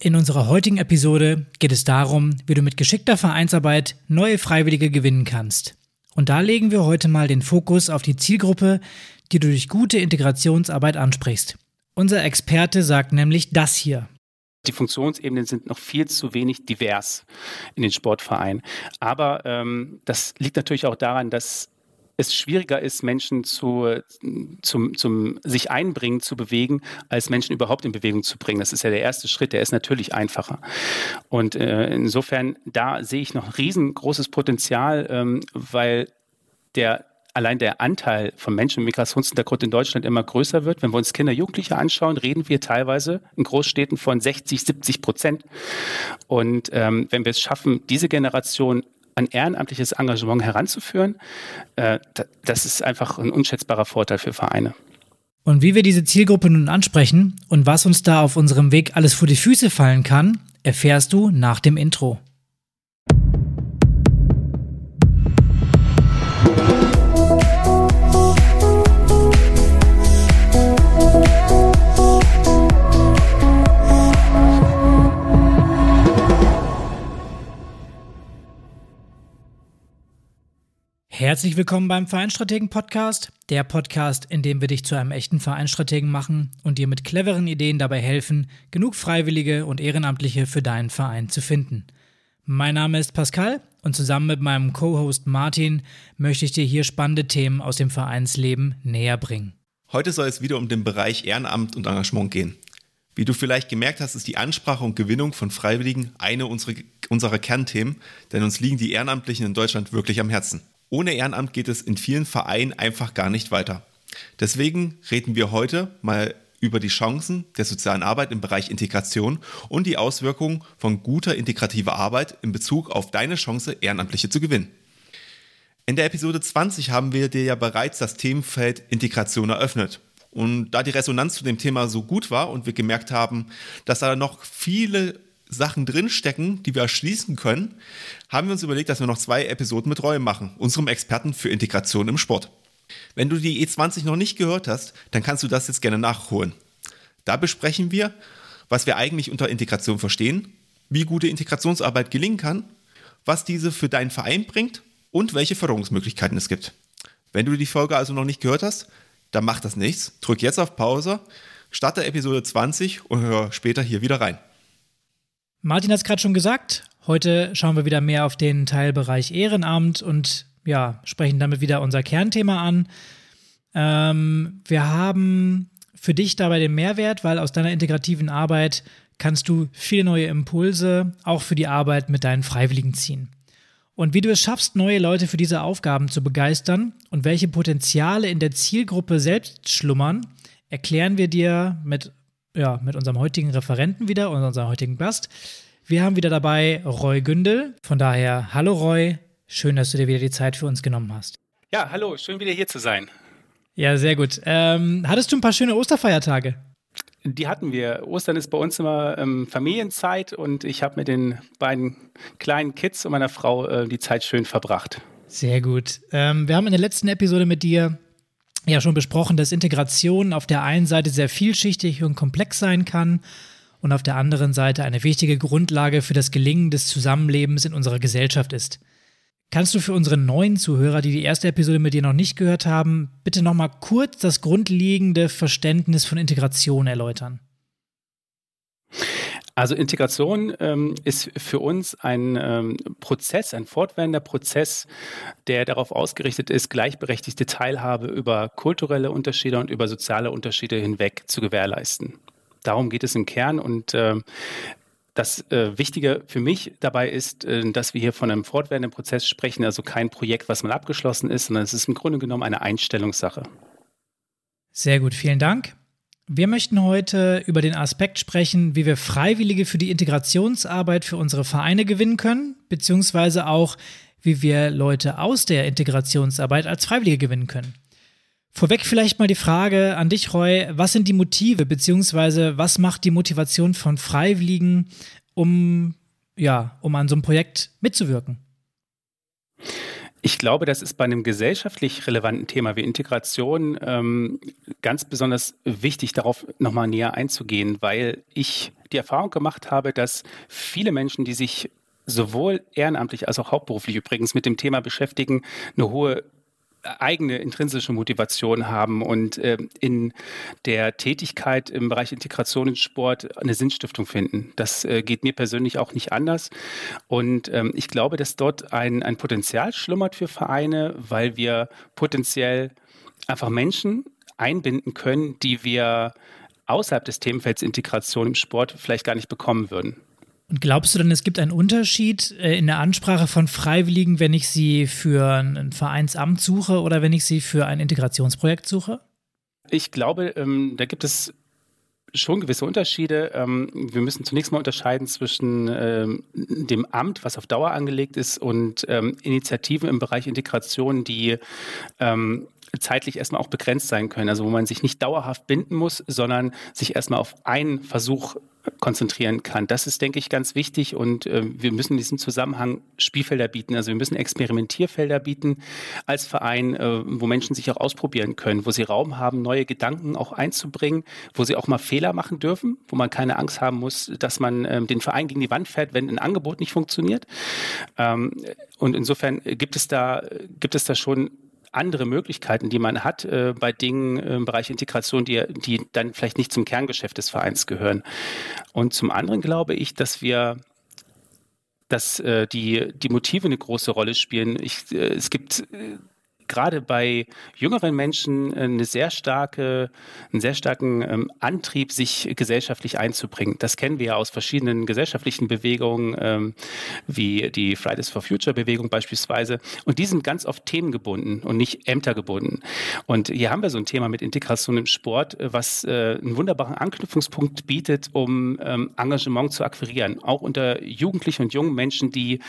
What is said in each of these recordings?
In unserer heutigen Episode geht es darum, wie du mit geschickter Vereinsarbeit neue Freiwillige gewinnen kannst. Und da legen wir heute mal den Fokus auf die Zielgruppe, die du durch gute Integrationsarbeit ansprichst. Unser Experte sagt nämlich das hier. Die Funktionsebenen sind noch viel zu wenig divers in den Sportvereinen. Aber ähm, das liegt natürlich auch daran, dass es schwieriger ist, Menschen zu, zum, zum sich einbringen, zu bewegen, als Menschen überhaupt in Bewegung zu bringen. Das ist ja der erste Schritt, der ist natürlich einfacher. Und äh, insofern, da sehe ich noch riesengroßes Potenzial, ähm, weil der allein der Anteil von Menschen mit Migrationshintergrund in Deutschland immer größer wird. Wenn wir uns Kinder, Jugendliche anschauen, reden wir teilweise in Großstädten von 60, 70 Prozent. Und ähm, wenn wir es schaffen, diese Generation an ehrenamtliches Engagement heranzuführen, äh, das ist einfach ein unschätzbarer Vorteil für Vereine. Und wie wir diese Zielgruppe nun ansprechen und was uns da auf unserem Weg alles vor die Füße fallen kann, erfährst du nach dem Intro. Herzlich willkommen beim Vereinstrategen Podcast, der Podcast, in dem wir dich zu einem echten Vereinstrategen machen und dir mit cleveren Ideen dabei helfen, genug Freiwillige und Ehrenamtliche für deinen Verein zu finden. Mein Name ist Pascal und zusammen mit meinem Co-Host Martin möchte ich dir hier spannende Themen aus dem Vereinsleben näher bringen. Heute soll es wieder um den Bereich Ehrenamt und Engagement gehen. Wie du vielleicht gemerkt hast, ist die Ansprache und Gewinnung von Freiwilligen eine unserer, unserer Kernthemen, denn uns liegen die Ehrenamtlichen in Deutschland wirklich am Herzen. Ohne Ehrenamt geht es in vielen Vereinen einfach gar nicht weiter. Deswegen reden wir heute mal über die Chancen der sozialen Arbeit im Bereich Integration und die Auswirkungen von guter integrativer Arbeit in Bezug auf deine Chance, Ehrenamtliche zu gewinnen. In der Episode 20 haben wir dir ja bereits das Themenfeld Integration eröffnet. Und da die Resonanz zu dem Thema so gut war und wir gemerkt haben, dass da noch viele Sachen drinstecken, die wir erschließen können, haben wir uns überlegt, dass wir noch zwei Episoden mit Roy machen, unserem Experten für Integration im Sport. Wenn du die E20 noch nicht gehört hast, dann kannst du das jetzt gerne nachholen. Da besprechen wir, was wir eigentlich unter Integration verstehen, wie gute Integrationsarbeit gelingen kann, was diese für deinen Verein bringt und welche Förderungsmöglichkeiten es gibt. Wenn du die Folge also noch nicht gehört hast, dann mach das nichts. Drück jetzt auf Pause, starte Episode 20 und hör später hier wieder rein. Martin hat es gerade schon gesagt. Heute schauen wir wieder mehr auf den Teilbereich Ehrenamt und ja, sprechen damit wieder unser Kernthema an. Ähm, wir haben für dich dabei den Mehrwert, weil aus deiner integrativen Arbeit kannst du viele neue Impulse auch für die Arbeit mit deinen Freiwilligen ziehen. Und wie du es schaffst, neue Leute für diese Aufgaben zu begeistern und welche Potenziale in der Zielgruppe selbst schlummern, erklären wir dir mit ja, mit unserem heutigen Referenten wieder und unserem heutigen Gast. Wir haben wieder dabei Roy Gündel. Von daher, hallo Roy, schön, dass du dir wieder die Zeit für uns genommen hast. Ja, hallo, schön wieder hier zu sein. Ja, sehr gut. Ähm, hattest du ein paar schöne Osterfeiertage? Die hatten wir. Ostern ist bei uns immer ähm, Familienzeit und ich habe mit den beiden kleinen Kids und meiner Frau äh, die Zeit schön verbracht. Sehr gut. Ähm, wir haben in der letzten Episode mit dir ja schon besprochen, dass Integration auf der einen Seite sehr vielschichtig und komplex sein kann und auf der anderen Seite eine wichtige Grundlage für das Gelingen des Zusammenlebens in unserer Gesellschaft ist. Kannst du für unsere neuen Zuhörer, die die erste Episode mit dir noch nicht gehört haben, bitte nochmal kurz das grundlegende Verständnis von Integration erläutern? Also Integration ähm, ist für uns ein ähm, Prozess, ein fortwährender Prozess, der darauf ausgerichtet ist, gleichberechtigte Teilhabe über kulturelle Unterschiede und über soziale Unterschiede hinweg zu gewährleisten. Darum geht es im Kern und äh, das äh, Wichtige für mich dabei ist, äh, dass wir hier von einem fortwährenden Prozess sprechen, also kein Projekt, was mal abgeschlossen ist, sondern es ist im Grunde genommen eine Einstellungssache. Sehr gut, vielen Dank. Wir möchten heute über den Aspekt sprechen, wie wir Freiwillige für die Integrationsarbeit für unsere Vereine gewinnen können, beziehungsweise auch, wie wir Leute aus der Integrationsarbeit als Freiwillige gewinnen können. Vorweg vielleicht mal die Frage an dich, Roy, was sind die Motive, beziehungsweise was macht die Motivation von Freiwilligen, um, ja, um an so einem Projekt mitzuwirken? Ich glaube, das ist bei einem gesellschaftlich relevanten Thema wie Integration ähm, ganz besonders wichtig, darauf nochmal näher einzugehen, weil ich die Erfahrung gemacht habe, dass viele Menschen, die sich sowohl ehrenamtlich als auch hauptberuflich übrigens mit dem Thema beschäftigen, eine hohe eigene intrinsische Motivation haben und äh, in der Tätigkeit im Bereich Integration in Sport eine Sinnstiftung finden. Das äh, geht mir persönlich auch nicht anders. Und ähm, ich glaube, dass dort ein, ein Potenzial schlummert für Vereine, weil wir potenziell einfach Menschen einbinden können, die wir außerhalb des Themenfelds Integration im Sport vielleicht gar nicht bekommen würden. Und glaubst du denn, es gibt einen Unterschied äh, in der Ansprache von Freiwilligen, wenn ich sie für ein Vereinsamt suche oder wenn ich sie für ein Integrationsprojekt suche? Ich glaube, ähm, da gibt es schon gewisse Unterschiede. Ähm, wir müssen zunächst mal unterscheiden zwischen ähm, dem Amt, was auf Dauer angelegt ist, und ähm, Initiativen im Bereich Integration, die zeitlich erstmal auch begrenzt sein können. Also wo man sich nicht dauerhaft binden muss, sondern sich erstmal auf einen Versuch konzentrieren kann. Das ist, denke ich, ganz wichtig und äh, wir müssen in diesem Zusammenhang Spielfelder bieten. Also wir müssen Experimentierfelder bieten als Verein, äh, wo Menschen sich auch ausprobieren können, wo sie Raum haben, neue Gedanken auch einzubringen, wo sie auch mal Fehler machen dürfen, wo man keine Angst haben muss, dass man äh, den Verein gegen die Wand fährt, wenn ein Angebot nicht funktioniert. Ähm, und insofern gibt es da, gibt es da schon andere Möglichkeiten, die man hat äh, bei Dingen im Bereich Integration, die, die dann vielleicht nicht zum Kerngeschäft des Vereins gehören. Und zum anderen glaube ich, dass wir dass äh, die, die Motive eine große Rolle spielen. Ich, äh, es gibt äh, gerade bei jüngeren Menschen eine sehr starke, einen sehr starken ähm, Antrieb, sich gesellschaftlich einzubringen. Das kennen wir ja aus verschiedenen gesellschaftlichen Bewegungen, ähm, wie die Fridays for Future Bewegung beispielsweise. Und die sind ganz oft themengebunden und nicht ämtergebunden. Und hier haben wir so ein Thema mit Integration im Sport, äh, was äh, einen wunderbaren Anknüpfungspunkt bietet, um ähm, Engagement zu akquirieren. Auch unter Jugendlichen und jungen Menschen, die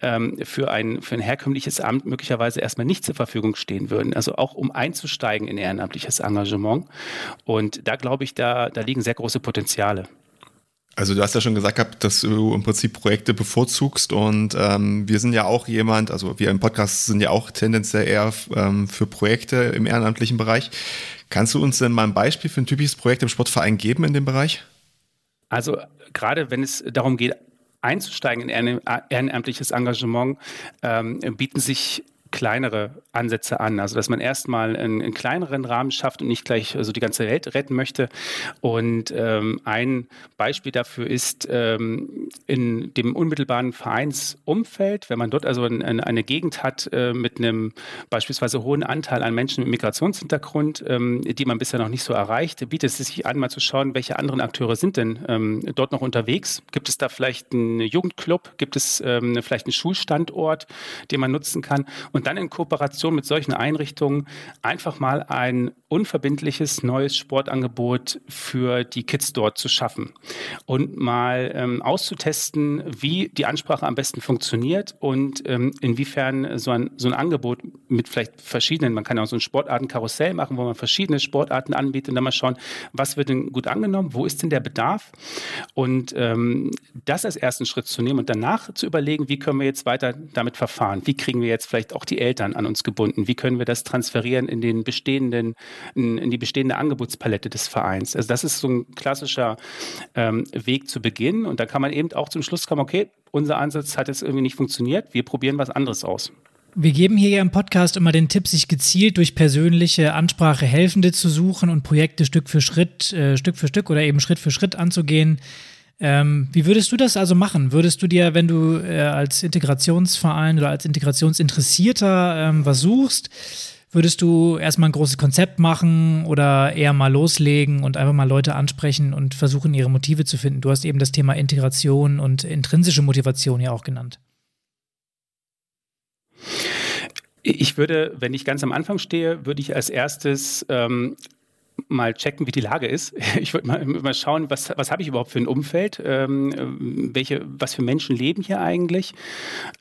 ähm, für, ein, für ein herkömmliches Amt möglicherweise erstmal nicht zur Verfügung Verfügung stehen würden. Also auch um einzusteigen in ehrenamtliches Engagement. Und da glaube ich, da, da liegen sehr große Potenziale. Also du hast ja schon gesagt gehabt, dass du im Prinzip Projekte bevorzugst und ähm, wir sind ja auch jemand, also wir im Podcast sind ja auch tendenziell eher ähm, für Projekte im ehrenamtlichen Bereich. Kannst du uns denn mal ein Beispiel für ein typisches Projekt im Sportverein geben in dem Bereich? Also gerade wenn es darum geht, einzusteigen in ehrenamtliches Engagement, ähm, bieten sich kleinere Ansätze an. Also dass man erstmal einen, einen, kleineren Rahmen schafft und nicht gleich also die ganze Welt retten möchte. Und ähm, ein Beispiel dafür ist ähm, in dem unmittelbaren Vereinsumfeld, wenn man dort also ein, eine Gegend hat äh, mit einem beispielsweise hohen Anteil an Menschen mit Migrationshintergrund, ähm, die man bisher noch nicht so erreicht, bietet es sich an, mal zu schauen, welche anderen Akteure sind denn ähm, dort noch unterwegs. Gibt es da vielleicht einen Jugendclub? Gibt es ähm, vielleicht einen Schulstandort, den man nutzen kann? Und dann in Kooperation mit solchen Einrichtungen einfach mal ein unverbindliches neues Sportangebot für die Kids dort zu schaffen. Und mal ähm, auszutesten, wie die Ansprache am besten funktioniert und ähm, inwiefern so ein, so ein Angebot mit vielleicht verschiedenen, man kann auch so ein Sportartenkarussell machen, wo man verschiedene Sportarten anbietet und dann mal schauen, was wird denn gut angenommen, wo ist denn der Bedarf? Und ähm, das als ersten Schritt zu nehmen und danach zu überlegen, wie können wir jetzt weiter damit verfahren, wie kriegen wir jetzt vielleicht auch die Eltern an uns gebunden, wie können wir das transferieren in den bestehenden in, in die bestehende Angebotspalette des Vereins. Also das ist so ein klassischer ähm, Weg zu Beginn und da kann man eben auch zum Schluss kommen, okay, unser Ansatz hat jetzt irgendwie nicht funktioniert, wir probieren was anderes aus. Wir geben hier ja im Podcast immer den Tipp, sich gezielt durch persönliche Ansprache Helfende zu suchen und Projekte Stück für Schritt, äh, Stück für Stück oder eben Schritt für Schritt anzugehen. Ähm, wie würdest du das also machen? Würdest du dir, wenn du äh, als Integrationsverein oder als Integrationsinteressierter ähm, was suchst, Würdest du erstmal ein großes Konzept machen oder eher mal loslegen und einfach mal Leute ansprechen und versuchen, ihre Motive zu finden? Du hast eben das Thema Integration und intrinsische Motivation ja auch genannt. Ich würde, wenn ich ganz am Anfang stehe, würde ich als erstes ähm, mal checken, wie die Lage ist. Ich würde mal, mal schauen, was, was habe ich überhaupt für ein Umfeld, ähm, welche, was für Menschen leben hier eigentlich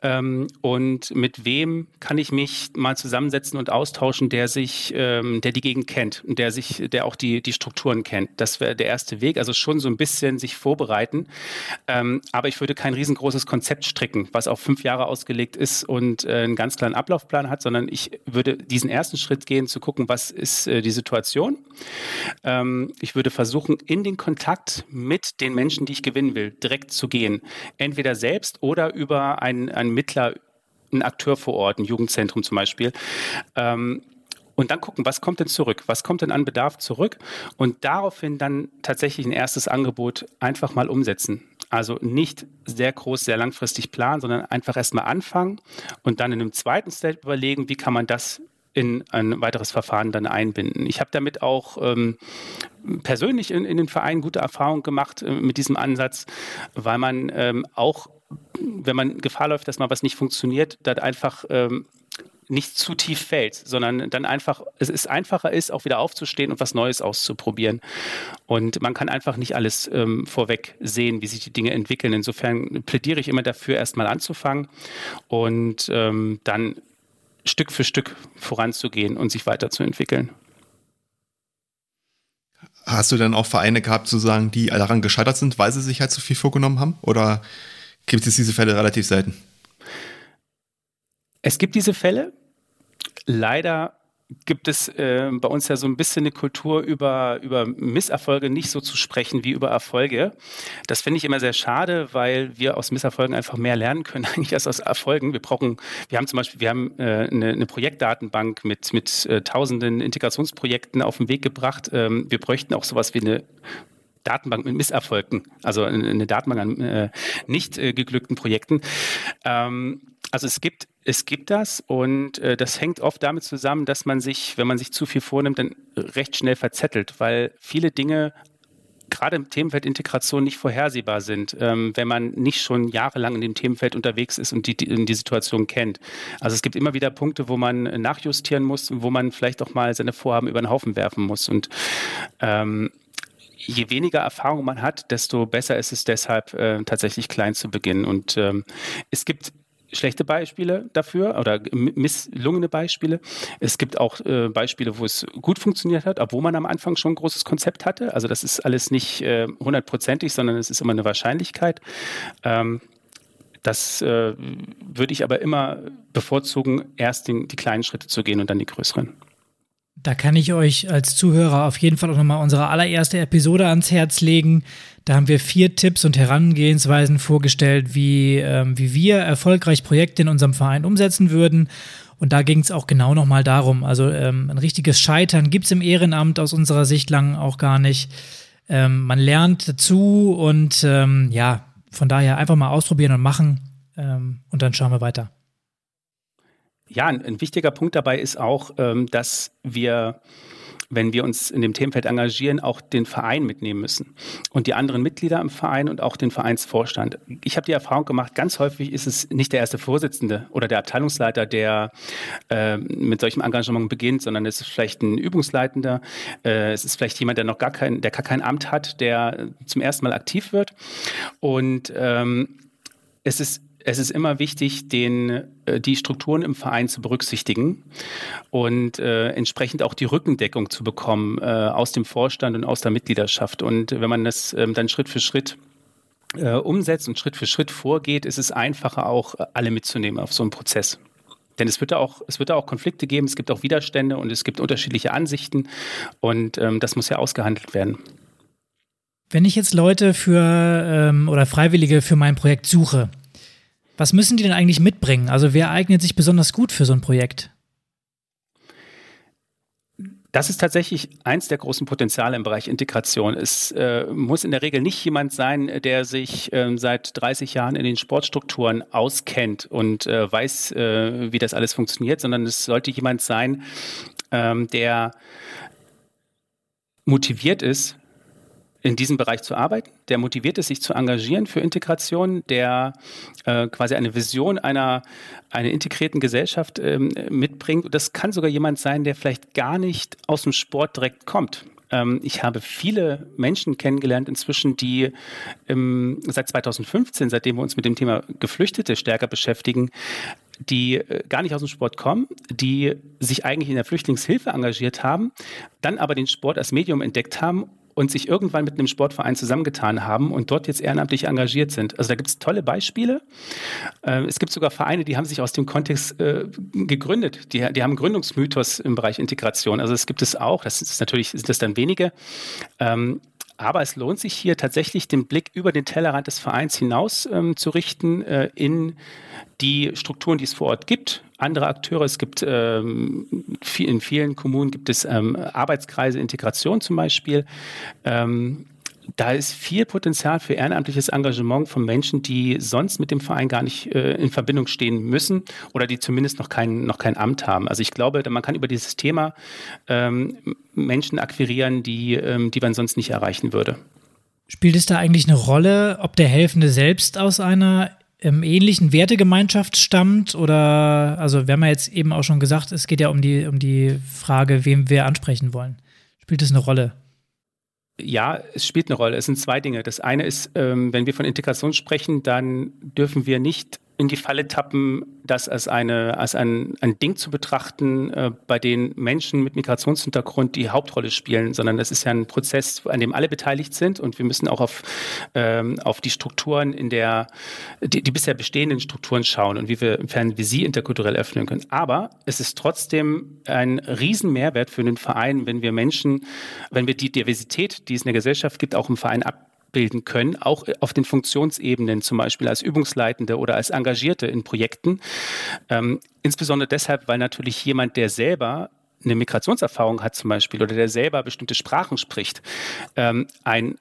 ähm, und mit wem kann ich mich mal zusammensetzen und austauschen, der sich, ähm, der die Gegend kennt und der sich, der auch die, die Strukturen kennt. Das wäre der erste Weg. Also schon so ein bisschen sich vorbereiten. Ähm, aber ich würde kein riesengroßes Konzept stricken, was auf fünf Jahre ausgelegt ist und äh, einen ganz kleinen Ablaufplan hat, sondern ich würde diesen ersten Schritt gehen, zu gucken, was ist äh, die Situation ähm, ich würde versuchen, in den Kontakt mit den Menschen, die ich gewinnen will, direkt zu gehen. Entweder selbst oder über einen, einen Mittler, einen Akteur vor Ort, ein Jugendzentrum zum Beispiel. Ähm, und dann gucken, was kommt denn zurück? Was kommt denn an Bedarf zurück? Und daraufhin dann tatsächlich ein erstes Angebot einfach mal umsetzen. Also nicht sehr groß, sehr langfristig planen, sondern einfach erstmal anfangen und dann in einem zweiten Step überlegen, wie kann man das in ein weiteres Verfahren dann einbinden. Ich habe damit auch ähm, persönlich in, in den Vereinen gute Erfahrungen gemacht äh, mit diesem Ansatz, weil man ähm, auch, wenn man Gefahr läuft, dass mal was nicht funktioniert, dann einfach ähm, nicht zu tief fällt, sondern dann einfach, es ist einfacher ist, auch wieder aufzustehen und was Neues auszuprobieren. Und man kann einfach nicht alles ähm, vorweg sehen, wie sich die Dinge entwickeln. Insofern plädiere ich immer dafür, erstmal anzufangen und ähm, dann Stück für Stück voranzugehen und sich weiterzuentwickeln. Hast du denn auch Vereine gehabt, sozusagen, die daran gescheitert sind, weil sie sich halt zu viel vorgenommen haben? Oder gibt es diese Fälle relativ selten? Es gibt diese Fälle. Leider gibt es äh, bei uns ja so ein bisschen eine Kultur, über, über Misserfolge nicht so zu sprechen wie über Erfolge. Das finde ich immer sehr schade, weil wir aus Misserfolgen einfach mehr lernen können, eigentlich als aus Erfolgen. Wir brauchen, wir haben zum Beispiel, wir haben äh, eine, eine, Projektdatenbank mit, mit äh, tausenden Integrationsprojekten auf den Weg gebracht. Ähm, wir bräuchten auch sowas wie eine Datenbank mit Misserfolgen, also eine Datenbank an äh, nicht äh, geglückten Projekten. Ähm, also es gibt es gibt das und äh, das hängt oft damit zusammen, dass man sich, wenn man sich zu viel vornimmt, dann recht schnell verzettelt, weil viele Dinge gerade im Themenfeld Integration nicht vorhersehbar sind, ähm, wenn man nicht schon jahrelang in dem Themenfeld unterwegs ist und die, die, die, Situation kennt. Also es gibt immer wieder Punkte, wo man nachjustieren muss, wo man vielleicht auch mal seine Vorhaben über den Haufen werfen muss. Und ähm, je weniger Erfahrung man hat, desto besser ist es deshalb äh, tatsächlich klein zu beginnen. Und ähm, es gibt schlechte Beispiele dafür oder misslungene Beispiele. Es gibt auch äh, Beispiele, wo es gut funktioniert hat, obwohl man am Anfang schon ein großes Konzept hatte. Also das ist alles nicht äh, hundertprozentig, sondern es ist immer eine Wahrscheinlichkeit. Ähm, das äh, würde ich aber immer bevorzugen, erst den, die kleinen Schritte zu gehen und dann die größeren. Da kann ich euch als Zuhörer auf jeden Fall auch nochmal unsere allererste Episode ans Herz legen. Da haben wir vier Tipps und Herangehensweisen vorgestellt, wie, ähm, wie wir erfolgreich Projekte in unserem Verein umsetzen würden. Und da ging es auch genau nochmal darum. Also ähm, ein richtiges Scheitern gibt es im Ehrenamt aus unserer Sicht lang auch gar nicht. Ähm, man lernt dazu und ähm, ja, von daher einfach mal ausprobieren und machen ähm, und dann schauen wir weiter. Ja, ein, ein wichtiger Punkt dabei ist auch, ähm, dass wir wenn wir uns in dem Themenfeld engagieren, auch den Verein mitnehmen müssen. Und die anderen Mitglieder im Verein und auch den Vereinsvorstand. Ich habe die Erfahrung gemacht, ganz häufig ist es nicht der erste Vorsitzende oder der Abteilungsleiter, der äh, mit solchem Engagement beginnt, sondern es ist vielleicht ein Übungsleitender, äh, es ist vielleicht jemand, der noch gar kein, der gar kein Amt hat, der zum ersten Mal aktiv wird. Und ähm, es ist es ist immer wichtig, den, äh, die Strukturen im Verein zu berücksichtigen und äh, entsprechend auch die Rückendeckung zu bekommen äh, aus dem Vorstand und aus der Mitgliedschaft. Und wenn man das ähm, dann Schritt für Schritt äh, umsetzt und Schritt für Schritt vorgeht, ist es einfacher, auch alle mitzunehmen auf so einen Prozess. Denn es wird, da auch, es wird da auch Konflikte geben, es gibt auch Widerstände und es gibt unterschiedliche Ansichten und ähm, das muss ja ausgehandelt werden. Wenn ich jetzt Leute für ähm, oder Freiwillige für mein Projekt suche, was müssen die denn eigentlich mitbringen? Also wer eignet sich besonders gut für so ein Projekt? Das ist tatsächlich eins der großen Potenziale im Bereich Integration. Es äh, muss in der Regel nicht jemand sein, der sich äh, seit 30 Jahren in den Sportstrukturen auskennt und äh, weiß, äh, wie das alles funktioniert, sondern es sollte jemand sein, ähm, der motiviert ist, in diesem Bereich zu arbeiten, der motiviert ist, sich zu engagieren für Integration, der äh, quasi eine Vision einer, einer integrierten Gesellschaft ähm, mitbringt. das kann sogar jemand sein, der vielleicht gar nicht aus dem Sport direkt kommt. Ähm, ich habe viele Menschen kennengelernt inzwischen, die ähm, seit 2015, seitdem wir uns mit dem Thema Geflüchtete stärker beschäftigen, die äh, gar nicht aus dem Sport kommen, die sich eigentlich in der Flüchtlingshilfe engagiert haben, dann aber den Sport als Medium entdeckt haben und sich irgendwann mit einem Sportverein zusammengetan haben und dort jetzt ehrenamtlich engagiert sind. Also da gibt es tolle Beispiele. Äh, es gibt sogar Vereine, die haben sich aus dem Kontext äh, gegründet. Die, die haben Gründungsmythos im Bereich Integration. Also es gibt es auch. Das ist natürlich sind das dann wenige. Ähm, aber es lohnt sich hier tatsächlich den Blick über den Tellerrand des Vereins hinaus ähm, zu richten äh, in die Strukturen, die es vor Ort gibt. Andere Akteure, es gibt ähm, in vielen Kommunen gibt es ähm, Arbeitskreise, Integration zum Beispiel. Ähm, da ist viel Potenzial für ehrenamtliches Engagement von Menschen, die sonst mit dem Verein gar nicht äh, in Verbindung stehen müssen oder die zumindest noch kein, noch kein Amt haben. Also ich glaube, man kann über dieses Thema ähm, Menschen akquirieren, die, ähm, die man sonst nicht erreichen würde. Spielt es da eigentlich eine Rolle, ob der Helfende selbst aus einer ähm, ähnlichen Wertegemeinschaft stammt oder, also wir haben ja jetzt eben auch schon gesagt, es geht ja um die, um die Frage, wem wir ansprechen wollen. Spielt es eine Rolle? Ja, es spielt eine Rolle. Es sind zwei Dinge. Das eine ist, ähm, wenn wir von Integration sprechen, dann dürfen wir nicht in die Falle tappen, das als, eine, als ein, ein Ding zu betrachten, äh, bei dem Menschen mit Migrationshintergrund die Hauptrolle spielen, sondern das ist ja ein Prozess, an dem alle beteiligt sind und wir müssen auch auf, ähm, auf die Strukturen in der, die, die bisher bestehenden Strukturen schauen und wie wir, inwiefern wir sie interkulturell öffnen können. Aber es ist trotzdem ein Riesenmehrwert für einen Verein, wenn wir Menschen, wenn wir die Diversität, die es in der Gesellschaft gibt, auch im Verein ab abbilden können, auch auf den Funktionsebenen, zum Beispiel als Übungsleitende oder als Engagierte in Projekten. Ähm, insbesondere deshalb, weil natürlich jemand, der selber eine Migrationserfahrung hat zum Beispiel oder der selber bestimmte Sprachen spricht, ähm, einen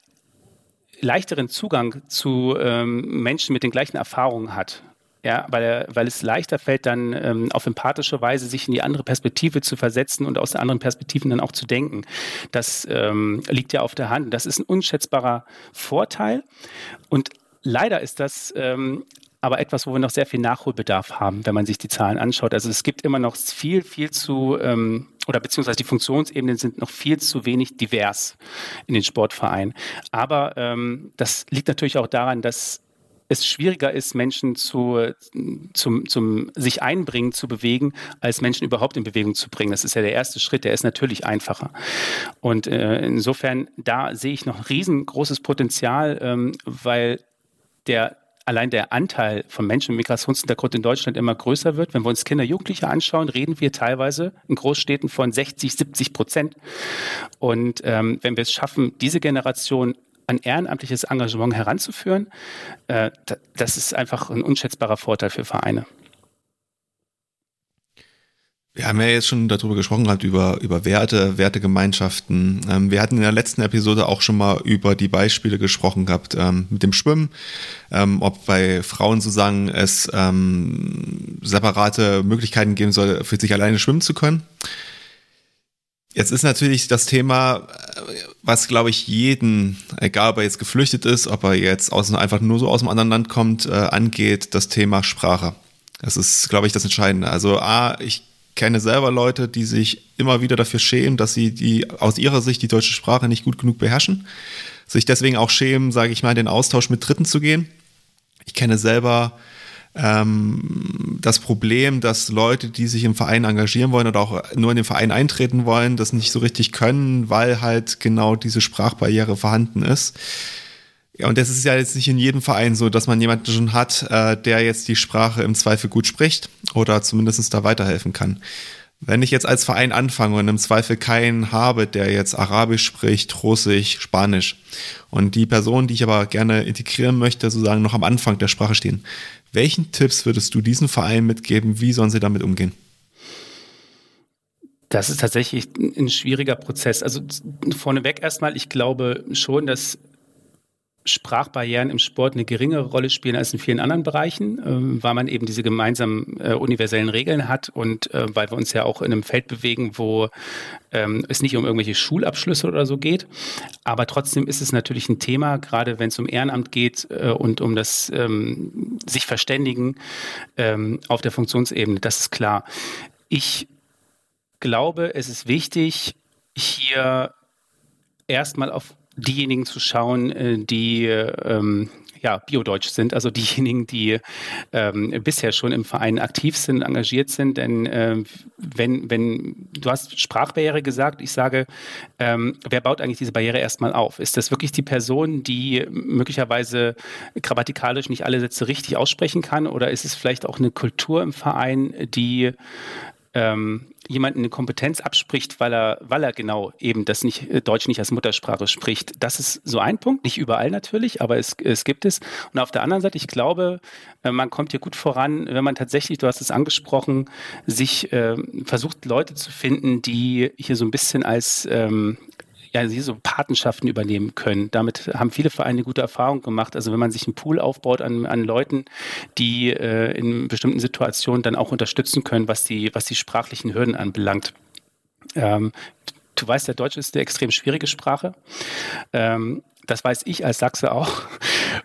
leichteren Zugang zu ähm, Menschen mit den gleichen Erfahrungen hat ja, weil, weil es leichter fällt, dann ähm, auf empathische Weise sich in die andere Perspektive zu versetzen und aus der anderen Perspektiven dann auch zu denken. Das ähm, liegt ja auf der Hand. Das ist ein unschätzbarer Vorteil. Und leider ist das ähm, aber etwas, wo wir noch sehr viel Nachholbedarf haben, wenn man sich die Zahlen anschaut. Also es gibt immer noch viel, viel zu, ähm, oder beziehungsweise die Funktionsebenen sind noch viel zu wenig divers in den Sportvereinen. Aber ähm, das liegt natürlich auch daran, dass es schwieriger ist, Menschen zu, zum, zum sich einbringen, zu bewegen, als Menschen überhaupt in Bewegung zu bringen. Das ist ja der erste Schritt, der ist natürlich einfacher. Und äh, insofern, da sehe ich noch riesengroßes Potenzial, ähm, weil der allein der Anteil von Menschen mit Migrationshintergrund in Deutschland immer größer wird. Wenn wir uns Kinder, Jugendliche anschauen, reden wir teilweise in Großstädten von 60, 70 Prozent. Und ähm, wenn wir es schaffen, diese Generation an ehrenamtliches Engagement heranzuführen, äh, das ist einfach ein unschätzbarer Vorteil für Vereine. Wir haben ja jetzt schon darüber gesprochen gehabt, über, über Werte, Wertegemeinschaften. Ähm, wir hatten in der letzten Episode auch schon mal über die Beispiele gesprochen gehabt ähm, mit dem Schwimmen, ähm, ob bei Frauen sozusagen es ähm, separate Möglichkeiten geben soll, für sich alleine schwimmen zu können. Jetzt ist natürlich das Thema, was glaube ich jeden, egal ob er jetzt geflüchtet ist, ob er jetzt aus, einfach nur so aus einem anderen Land kommt, äh, angeht, das Thema Sprache. Das ist, glaube ich, das Entscheidende. Also A, ich kenne selber Leute, die sich immer wieder dafür schämen, dass sie die aus ihrer Sicht die deutsche Sprache nicht gut genug beherrschen, sich deswegen auch schämen, sage ich mal, in den Austausch mit Dritten zu gehen. Ich kenne selber ähm, das Problem, dass Leute, die sich im Verein engagieren wollen oder auch nur in den Verein eintreten wollen, das nicht so richtig können, weil halt genau diese Sprachbarriere vorhanden ist. Ja, und das ist ja jetzt nicht in jedem Verein so, dass man jemanden schon hat, äh, der jetzt die Sprache im Zweifel gut spricht oder zumindest da weiterhelfen kann. Wenn ich jetzt als Verein anfange und im Zweifel keinen habe, der jetzt Arabisch spricht, Russisch, Spanisch und die Person, die ich aber gerne integrieren möchte, sozusagen noch am Anfang der Sprache stehen, welchen Tipps würdest du diesen Verein mitgeben? Wie sollen sie damit umgehen? Das ist tatsächlich ein schwieriger Prozess. Also vorneweg erstmal, ich glaube schon, dass Sprachbarrieren im Sport eine geringere Rolle spielen als in vielen anderen Bereichen, äh, weil man eben diese gemeinsamen äh, universellen Regeln hat und äh, weil wir uns ja auch in einem Feld bewegen, wo ähm, es nicht um irgendwelche Schulabschlüsse oder so geht. Aber trotzdem ist es natürlich ein Thema, gerade wenn es um Ehrenamt geht äh, und um das ähm, sich verständigen ähm, auf der Funktionsebene. Das ist klar. Ich glaube, es ist wichtig, hier erstmal auf diejenigen zu schauen, äh, die ähm, ja, biodeutsch sind, also diejenigen, die ähm, bisher schon im Verein aktiv sind, engagiert sind. Denn äh, wenn, wenn, du hast Sprachbarriere gesagt, ich sage, ähm, wer baut eigentlich diese Barriere erstmal auf? Ist das wirklich die Person, die möglicherweise grammatikalisch nicht alle Sätze richtig aussprechen kann? Oder ist es vielleicht auch eine Kultur im Verein, die ähm, jemanden eine Kompetenz abspricht, weil er, weil er genau eben das nicht, äh, Deutsch nicht als Muttersprache spricht. Das ist so ein Punkt, nicht überall natürlich, aber es, es gibt es. Und auf der anderen Seite, ich glaube, äh, man kommt hier gut voran, wenn man tatsächlich, du hast es angesprochen, sich äh, versucht, Leute zu finden, die hier so ein bisschen als ähm, ja, sie so Patenschaften übernehmen können. Damit haben viele Vereine gute Erfahrungen gemacht. Also wenn man sich einen Pool aufbaut an, an Leuten, die äh, in bestimmten Situationen dann auch unterstützen können, was die, was die sprachlichen Hürden anbelangt. Ähm, du weißt, der Deutsch ist eine extrem schwierige Sprache. Ähm, das weiß ich als Sachse auch.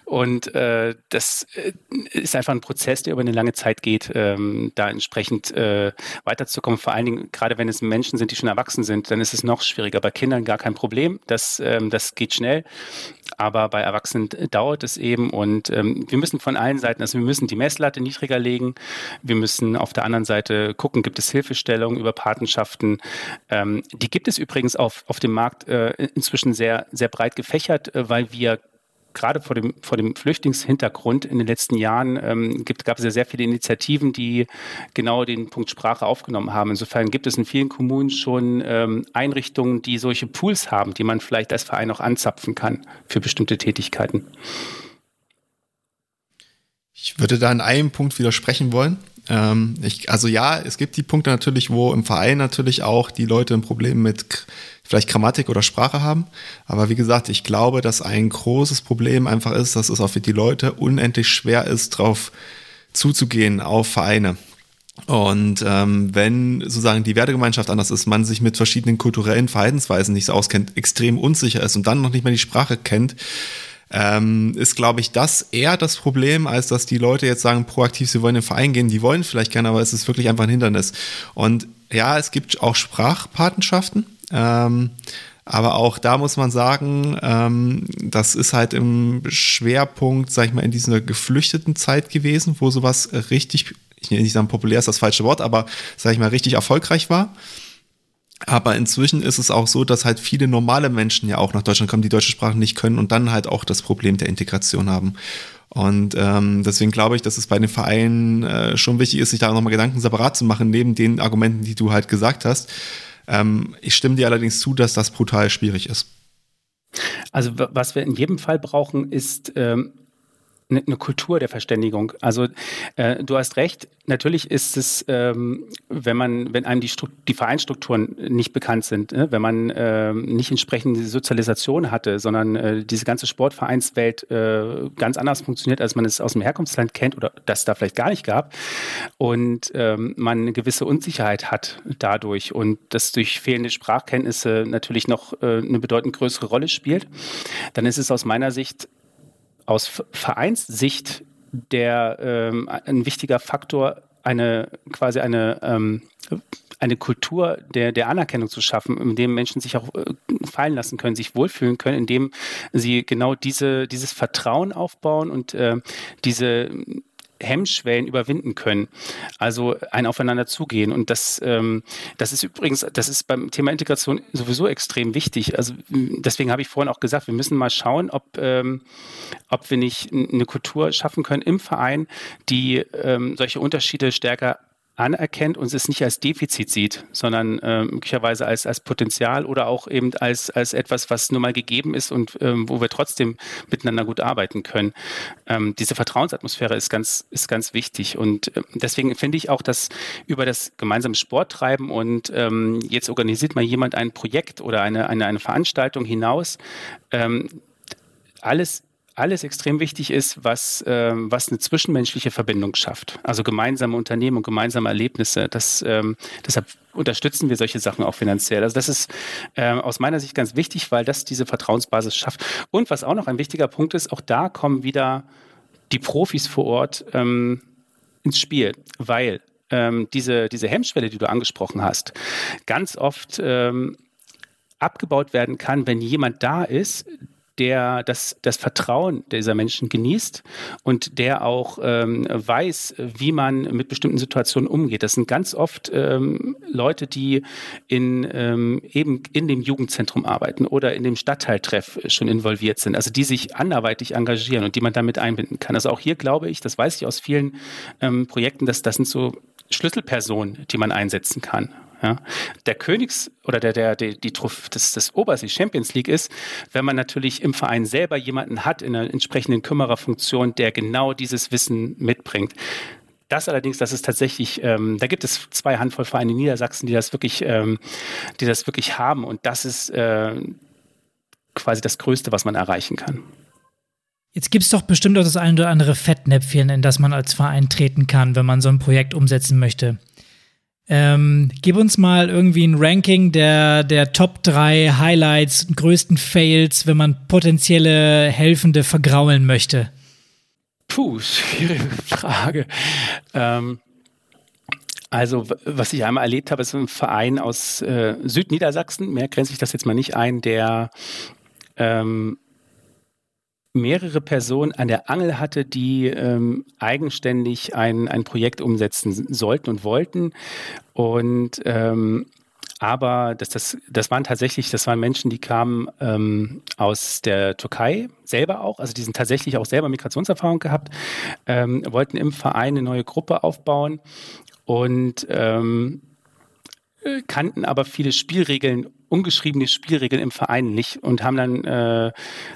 Und äh, das äh, ist einfach ein Prozess, der über eine lange Zeit geht, ähm, da entsprechend äh, weiterzukommen. Vor allen Dingen, gerade wenn es Menschen sind, die schon erwachsen sind, dann ist es noch schwieriger. Bei Kindern gar kein Problem. Das, ähm, das geht schnell. Aber bei Erwachsenen dauert es eben. Und ähm, wir müssen von allen Seiten, also wir müssen die Messlatte niedriger legen. Wir müssen auf der anderen Seite gucken, gibt es Hilfestellungen über Patenschaften. Ähm, die gibt es übrigens auf, auf dem Markt äh, inzwischen sehr, sehr breit gefächert, äh, weil wir gerade vor dem, vor dem Flüchtlingshintergrund in den letzten Jahren ähm, gibt, gab es ja sehr viele Initiativen, die genau den Punkt Sprache aufgenommen haben. Insofern gibt es in vielen Kommunen schon ähm, Einrichtungen, die solche Pools haben, die man vielleicht als Verein auch anzapfen kann für bestimmte Tätigkeiten. Ich würde da an einem Punkt widersprechen wollen. Ähm, ich, also ja, es gibt die Punkte natürlich, wo im Verein natürlich auch die Leute ein Problem mit vielleicht Grammatik oder Sprache haben. Aber wie gesagt, ich glaube, dass ein großes Problem einfach ist, dass es auch für die Leute unendlich schwer ist, darauf zuzugehen auf Vereine. Und ähm, wenn sozusagen die Wertegemeinschaft anders ist, man sich mit verschiedenen kulturellen Verhaltensweisen nicht so auskennt, extrem unsicher ist und dann noch nicht mal die Sprache kennt, ähm, ist, glaube ich, das eher das Problem, als dass die Leute jetzt sagen, proaktiv, sie wollen in den Verein gehen, die wollen vielleicht gerne, aber es ist wirklich einfach ein Hindernis. Und ja, es gibt auch Sprachpatenschaften. Ähm, aber auch da muss man sagen, ähm, das ist halt im Schwerpunkt, sag ich mal, in dieser geflüchteten Zeit gewesen, wo sowas richtig, ich will nicht sagen populär ist das falsche Wort, aber sag ich mal, richtig erfolgreich war. Aber inzwischen ist es auch so, dass halt viele normale Menschen ja auch nach Deutschland kommen, die deutsche Sprache nicht können und dann halt auch das Problem der Integration haben. Und ähm, deswegen glaube ich, dass es bei den Vereinen äh, schon wichtig ist, sich da nochmal Gedanken separat zu machen, neben den Argumenten, die du halt gesagt hast. Ähm, ich stimme dir allerdings zu, dass das brutal schwierig ist. Also was wir in jedem Fall brauchen, ist ähm, eine Kultur der Verständigung. Also äh, du hast recht, natürlich ist es, ähm, wenn man, wenn einem die, die Vereinsstrukturen nicht bekannt sind, ne? wenn man äh, nicht entsprechende Sozialisation hatte, sondern äh, diese ganze Sportvereinswelt äh, ganz anders funktioniert, als man es aus dem Herkunftsland kennt oder das da vielleicht gar nicht gab und ähm, man eine gewisse Unsicherheit hat dadurch und das durch fehlende Sprachkenntnisse natürlich noch äh, eine bedeutend größere Rolle spielt, dann ist es aus meiner Sicht aus Vereinssicht der ähm, ein wichtiger Faktor, eine quasi eine ähm, eine Kultur der, der Anerkennung zu schaffen, in dem Menschen sich auch äh, fallen lassen können, sich wohlfühlen können, indem sie genau diese, dieses Vertrauen aufbauen und äh, diese Hemmschwellen überwinden können. Also ein Aufeinander zugehen. Und das, ähm, das ist übrigens, das ist beim Thema Integration sowieso extrem wichtig. Also deswegen habe ich vorhin auch gesagt, wir müssen mal schauen, ob, ähm, ob wir nicht eine Kultur schaffen können im Verein, die ähm, solche Unterschiede stärker anerkennt und es nicht als Defizit sieht, sondern äh, möglicherweise als, als Potenzial oder auch eben als, als etwas, was nun mal gegeben ist und ähm, wo wir trotzdem miteinander gut arbeiten können. Ähm, diese Vertrauensatmosphäre ist ganz, ist ganz wichtig und äh, deswegen finde ich auch, dass über das gemeinsame Sporttreiben und ähm, jetzt organisiert mal jemand ein Projekt oder eine, eine, eine Veranstaltung hinaus, ähm, alles alles extrem wichtig ist, was, äh, was eine zwischenmenschliche Verbindung schafft. Also gemeinsame Unternehmen und gemeinsame Erlebnisse. Das, ähm, deshalb unterstützen wir solche Sachen auch finanziell. Also das ist äh, aus meiner Sicht ganz wichtig, weil das diese Vertrauensbasis schafft. Und was auch noch ein wichtiger Punkt ist, auch da kommen wieder die Profis vor Ort ähm, ins Spiel, weil ähm, diese, diese Hemmschwelle, die du angesprochen hast, ganz oft ähm, abgebaut werden kann, wenn jemand da ist, der das, das Vertrauen dieser Menschen genießt und der auch ähm, weiß, wie man mit bestimmten Situationen umgeht. Das sind ganz oft ähm, Leute, die in, ähm, eben in dem Jugendzentrum arbeiten oder in dem Stadtteiltreff schon involviert sind, also die sich anderweitig engagieren und die man damit einbinden kann. Also auch hier glaube ich, das weiß ich aus vielen ähm, Projekten, dass das sind so Schlüsselpersonen, die man einsetzen kann. Ja. Der Königs- oder der, der, der die das, das Oberste, die Champions League ist, wenn man natürlich im Verein selber jemanden hat in einer entsprechenden Kümmererfunktion, der genau dieses Wissen mitbringt. Das allerdings, das ist tatsächlich, ähm, da gibt es zwei Handvoll Vereine in Niedersachsen, die das wirklich, ähm, die das wirklich haben und das ist äh, quasi das Größte, was man erreichen kann. Jetzt gibt es doch bestimmt auch das ein oder andere Fettnäpfchen, in das man als Verein treten kann, wenn man so ein Projekt umsetzen möchte. Ähm, gib uns mal irgendwie ein Ranking der, der Top 3 Highlights, größten Fails, wenn man potenzielle Helfende vergraulen möchte. Puh, schwierige Frage. Ähm, also, was ich einmal erlebt habe, ist ein Verein aus äh, Südniedersachsen, mehr grenze ich das jetzt mal nicht ein, der ähm, mehrere Personen an der Angel hatte, die ähm, eigenständig ein, ein Projekt umsetzen sollten und wollten. Und ähm, aber das, das, das waren tatsächlich, das waren Menschen, die kamen ähm, aus der Türkei selber auch, also die sind tatsächlich auch selber Migrationserfahrung gehabt, ähm, wollten im Verein eine neue Gruppe aufbauen und ähm, äh, kannten aber viele Spielregeln, ungeschriebene Spielregeln im Verein nicht und haben dann äh,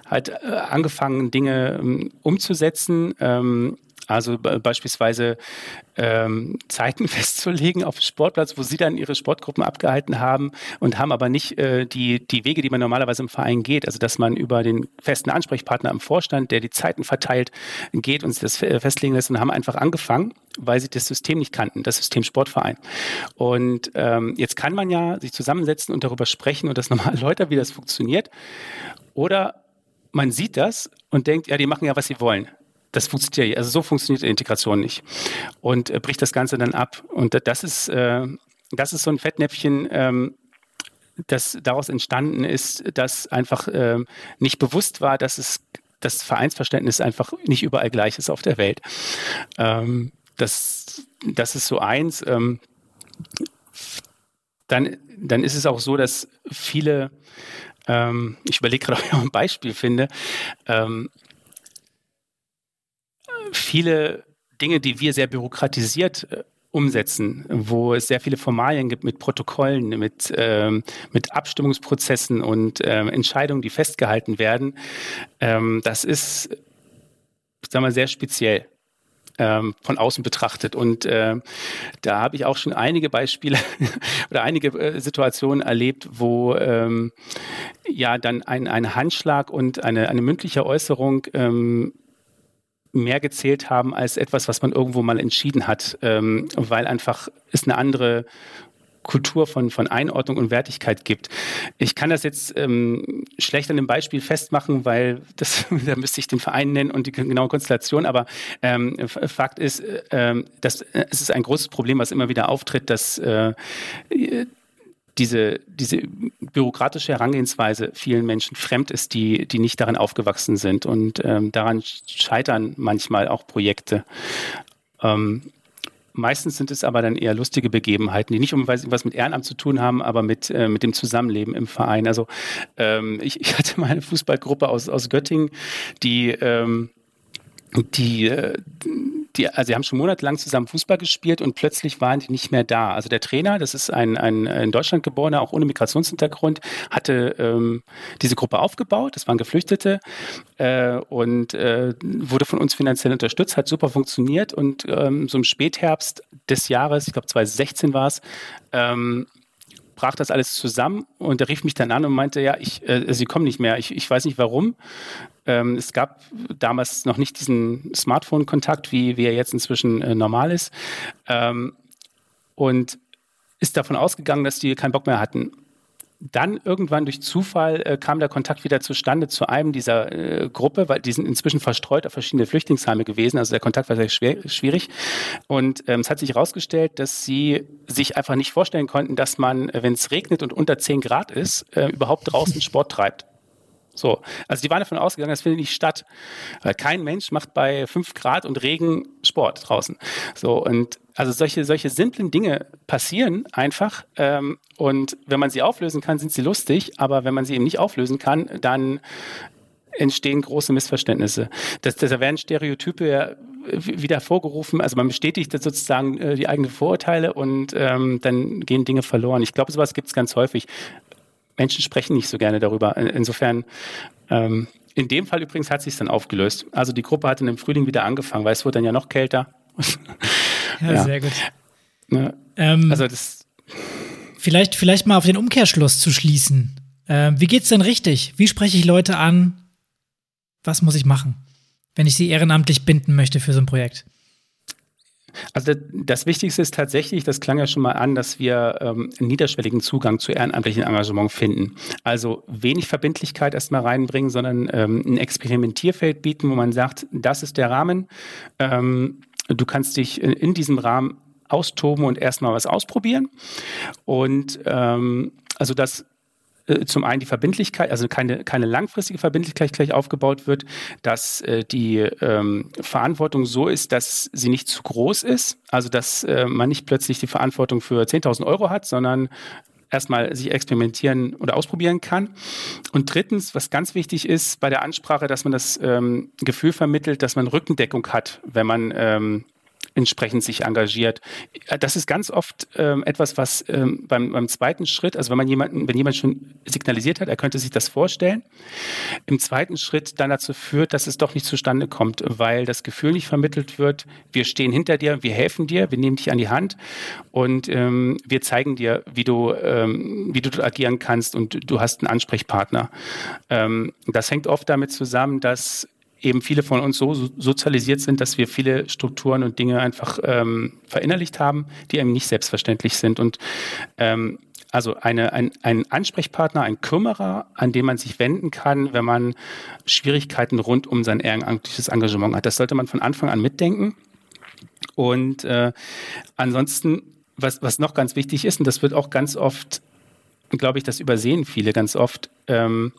halt äh, angefangen, Dinge ähm, umzusetzen. Ähm, also beispielsweise ähm, Zeiten festzulegen auf dem Sportplatz, wo sie dann ihre Sportgruppen abgehalten haben und haben aber nicht äh, die, die Wege, die man normalerweise im Verein geht. Also dass man über den festen Ansprechpartner im Vorstand, der die Zeiten verteilt, geht und sich das festlegen lässt und haben einfach angefangen, weil sie das System nicht kannten, das System Sportverein. Und ähm, jetzt kann man ja sich zusammensetzen und darüber sprechen und das nochmal erläutern, wie das funktioniert. Oder man sieht das und denkt, ja, die machen ja, was sie wollen das funktioniert ja, also so funktioniert Integration nicht. Und äh, bricht das Ganze dann ab. Und das ist, äh, das ist so ein Fettnäpfchen, ähm, das daraus entstanden ist, dass einfach äh, nicht bewusst war, dass es das Vereinsverständnis einfach nicht überall gleich ist auf der Welt. Ähm, das, das ist so eins. Ähm, dann, dann ist es auch so, dass viele, ähm, ich überlege gerade, ob ich noch ein Beispiel finde, ähm, viele Dinge, die wir sehr bürokratisiert äh, umsetzen, wo es sehr viele Formalien gibt mit Protokollen, mit, ähm, mit Abstimmungsprozessen und ähm, Entscheidungen, die festgehalten werden. Ähm, das ist, sagen wir, sehr speziell ähm, von außen betrachtet. Und äh, da habe ich auch schon einige Beispiele oder einige äh, Situationen erlebt, wo ähm, ja dann ein, ein Handschlag und eine, eine mündliche Äußerung ähm, mehr gezählt haben als etwas, was man irgendwo mal entschieden hat, ähm, weil einfach es eine andere Kultur von, von Einordnung und Wertigkeit gibt. Ich kann das jetzt ähm, schlecht an dem Beispiel festmachen, weil das, da müsste ich den Verein nennen und die genaue Konstellation, aber ähm, Fakt ist, äh, dass äh, es ist ein großes Problem, was immer wieder auftritt, dass äh, diese, diese bürokratische Herangehensweise vielen Menschen fremd ist, die, die nicht darin aufgewachsen sind. Und ähm, daran scheitern manchmal auch Projekte. Ähm, meistens sind es aber dann eher lustige Begebenheiten, die nicht unbedingt was mit Ehrenamt zu tun haben, aber mit, äh, mit dem Zusammenleben im Verein. Also ähm, ich, ich, hatte mal eine Fußballgruppe aus, aus Göttingen, die, ähm, die äh, die, also sie haben schon monatelang zusammen Fußball gespielt und plötzlich waren die nicht mehr da. Also der Trainer, das ist ein, ein in Deutschland geborener, auch ohne Migrationshintergrund, hatte ähm, diese Gruppe aufgebaut. Das waren Geflüchtete äh, und äh, wurde von uns finanziell unterstützt, hat super funktioniert und ähm, so im Spätherbst des Jahres, ich glaube 2016 war es, ähm, brach das alles zusammen und er rief mich dann an und meinte, ja, ich, äh, sie kommen nicht mehr, ich, ich weiß nicht warum. Ähm, es gab damals noch nicht diesen Smartphone-Kontakt, wie, wie er jetzt inzwischen äh, normal ist. Ähm, und ist davon ausgegangen, dass die keinen Bock mehr hatten dann irgendwann durch Zufall äh, kam der Kontakt wieder zustande zu einem dieser äh, Gruppe, weil die sind inzwischen verstreut auf verschiedene Flüchtlingsheime gewesen. Also der Kontakt war sehr schwer, schwierig. Und ähm, es hat sich herausgestellt, dass sie sich einfach nicht vorstellen konnten, dass man, äh, wenn es regnet und unter 10 Grad ist, äh, überhaupt draußen Sport treibt. So, also die waren davon ausgegangen, das findet nicht statt. Weil kein Mensch macht bei 5 Grad und Regen Sport draußen. So, und also solche, solche simplen Dinge passieren einfach. Ähm, und wenn man sie auflösen kann, sind sie lustig, aber wenn man sie eben nicht auflösen kann, dann entstehen große Missverständnisse. Das, das, da werden Stereotype ja wieder vorgerufen, also man bestätigt sozusagen äh, die eigenen Vorurteile und ähm, dann gehen Dinge verloren. Ich glaube, sowas gibt es ganz häufig. Menschen sprechen nicht so gerne darüber. Insofern, ähm, in dem Fall übrigens hat sich dann aufgelöst. Also die Gruppe hat dann im Frühling wieder angefangen, weil es wurde dann ja noch kälter. ja, ja, sehr gut. Ja. Ähm, also das. Vielleicht, vielleicht mal auf den Umkehrschluss zu schließen. Ähm, wie geht's denn richtig? Wie spreche ich Leute an? Was muss ich machen, wenn ich sie ehrenamtlich binden möchte für so ein Projekt? Also das Wichtigste ist tatsächlich, das klang ja schon mal an, dass wir ähm, niederschwelligen Zugang zu ehrenamtlichen Engagement finden. Also wenig Verbindlichkeit erstmal reinbringen, sondern ähm, ein Experimentierfeld bieten, wo man sagt, das ist der Rahmen. Ähm, du kannst dich in, in diesem Rahmen austoben und erstmal was ausprobieren. Und ähm, also das äh, zum einen die Verbindlichkeit, also keine, keine langfristige Verbindlichkeit gleich aufgebaut wird, dass äh, die ähm, Verantwortung so ist, dass sie nicht zu groß ist, also dass äh, man nicht plötzlich die Verantwortung für 10.000 Euro hat, sondern erstmal sich experimentieren oder ausprobieren kann. Und drittens, was ganz wichtig ist bei der Ansprache, dass man das ähm, Gefühl vermittelt, dass man Rückendeckung hat, wenn man ähm, entsprechend sich engagiert. Das ist ganz oft ähm, etwas, was ähm, beim, beim zweiten Schritt, also wenn man jemanden, wenn jemand schon signalisiert hat, er könnte sich das vorstellen, im zweiten Schritt dann dazu führt, dass es doch nicht zustande kommt, weil das Gefühl nicht vermittelt wird, wir stehen hinter dir, wir helfen dir, wir nehmen dich an die Hand und ähm, wir zeigen dir, wie du, ähm, wie du agieren kannst und du hast einen Ansprechpartner. Ähm, das hängt oft damit zusammen, dass eben viele von uns so sozialisiert sind, dass wir viele Strukturen und Dinge einfach ähm, verinnerlicht haben, die eben nicht selbstverständlich sind. Und ähm, also eine, ein, ein Ansprechpartner, ein Kümmerer, an den man sich wenden kann, wenn man Schwierigkeiten rund um sein ehrenamtliches Engagement hat. Das sollte man von Anfang an mitdenken. Und äh, ansonsten, was, was noch ganz wichtig ist, und das wird auch ganz oft, glaube ich, das übersehen viele ganz oft, ähm,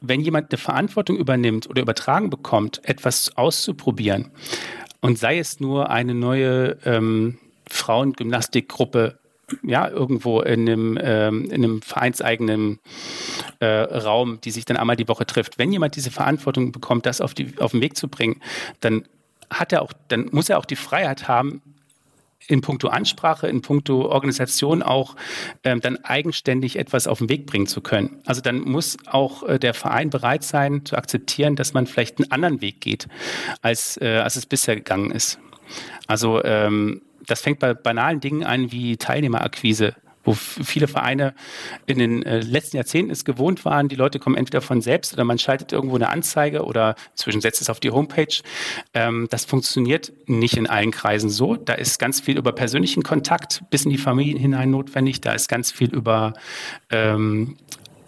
wenn jemand eine Verantwortung übernimmt oder übertragen bekommt, etwas auszuprobieren, und sei es nur eine neue ähm, Frauengymnastikgruppe, ja, irgendwo in einem, ähm, in einem vereinseigenen äh, Raum, die sich dann einmal die Woche trifft. Wenn jemand diese Verantwortung bekommt, das auf, die, auf den Weg zu bringen, dann hat er auch, dann muss er auch die Freiheit haben, in puncto Ansprache, in puncto Organisation auch ähm, dann eigenständig etwas auf den Weg bringen zu können. Also dann muss auch äh, der Verein bereit sein zu akzeptieren, dass man vielleicht einen anderen Weg geht, als, äh, als es bisher gegangen ist. Also ähm, das fängt bei banalen Dingen an wie Teilnehmerakquise wo viele Vereine in den äh, letzten Jahrzehnten es gewohnt waren, die Leute kommen entweder von selbst oder man schaltet irgendwo eine Anzeige oder inzwischen setzt es auf die Homepage. Ähm, das funktioniert nicht in allen Kreisen so. Da ist ganz viel über persönlichen Kontakt bis in die Familie hinein notwendig. Da ist ganz viel über ähm,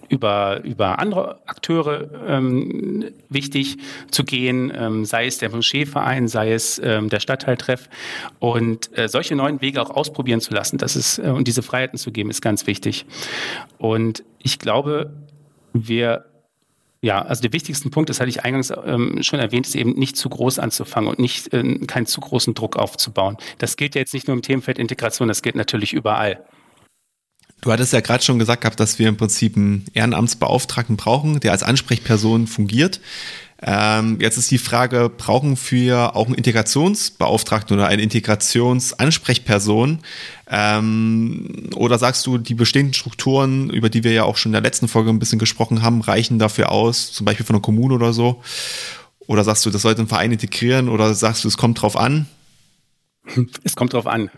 über, über andere Akteure ähm, wichtig zu gehen, ähm, sei es der Moscheeverein, sei es ähm, der Stadtteiltreff. Und äh, solche neuen Wege auch ausprobieren zu lassen, das ist, äh, und diese Freiheiten zu geben, ist ganz wichtig. Und ich glaube, wir ja, also der wichtigste Punkt, das hatte ich eingangs ähm, schon erwähnt, ist eben nicht zu groß anzufangen und nicht äh, keinen zu großen Druck aufzubauen. Das gilt ja jetzt nicht nur im Themenfeld Integration, das gilt natürlich überall. Du hattest ja gerade schon gesagt gehabt, dass wir im Prinzip einen Ehrenamtsbeauftragten brauchen, der als Ansprechperson fungiert. Ähm, jetzt ist die Frage, brauchen wir auch einen Integrationsbeauftragten oder eine Integrationsansprechperson? Ähm, oder sagst du, die bestehenden Strukturen, über die wir ja auch schon in der letzten Folge ein bisschen gesprochen haben, reichen dafür aus, zum Beispiel von der Kommune oder so? Oder sagst du, das sollte ein Verein integrieren? Oder sagst du, es kommt drauf an? Es kommt drauf an.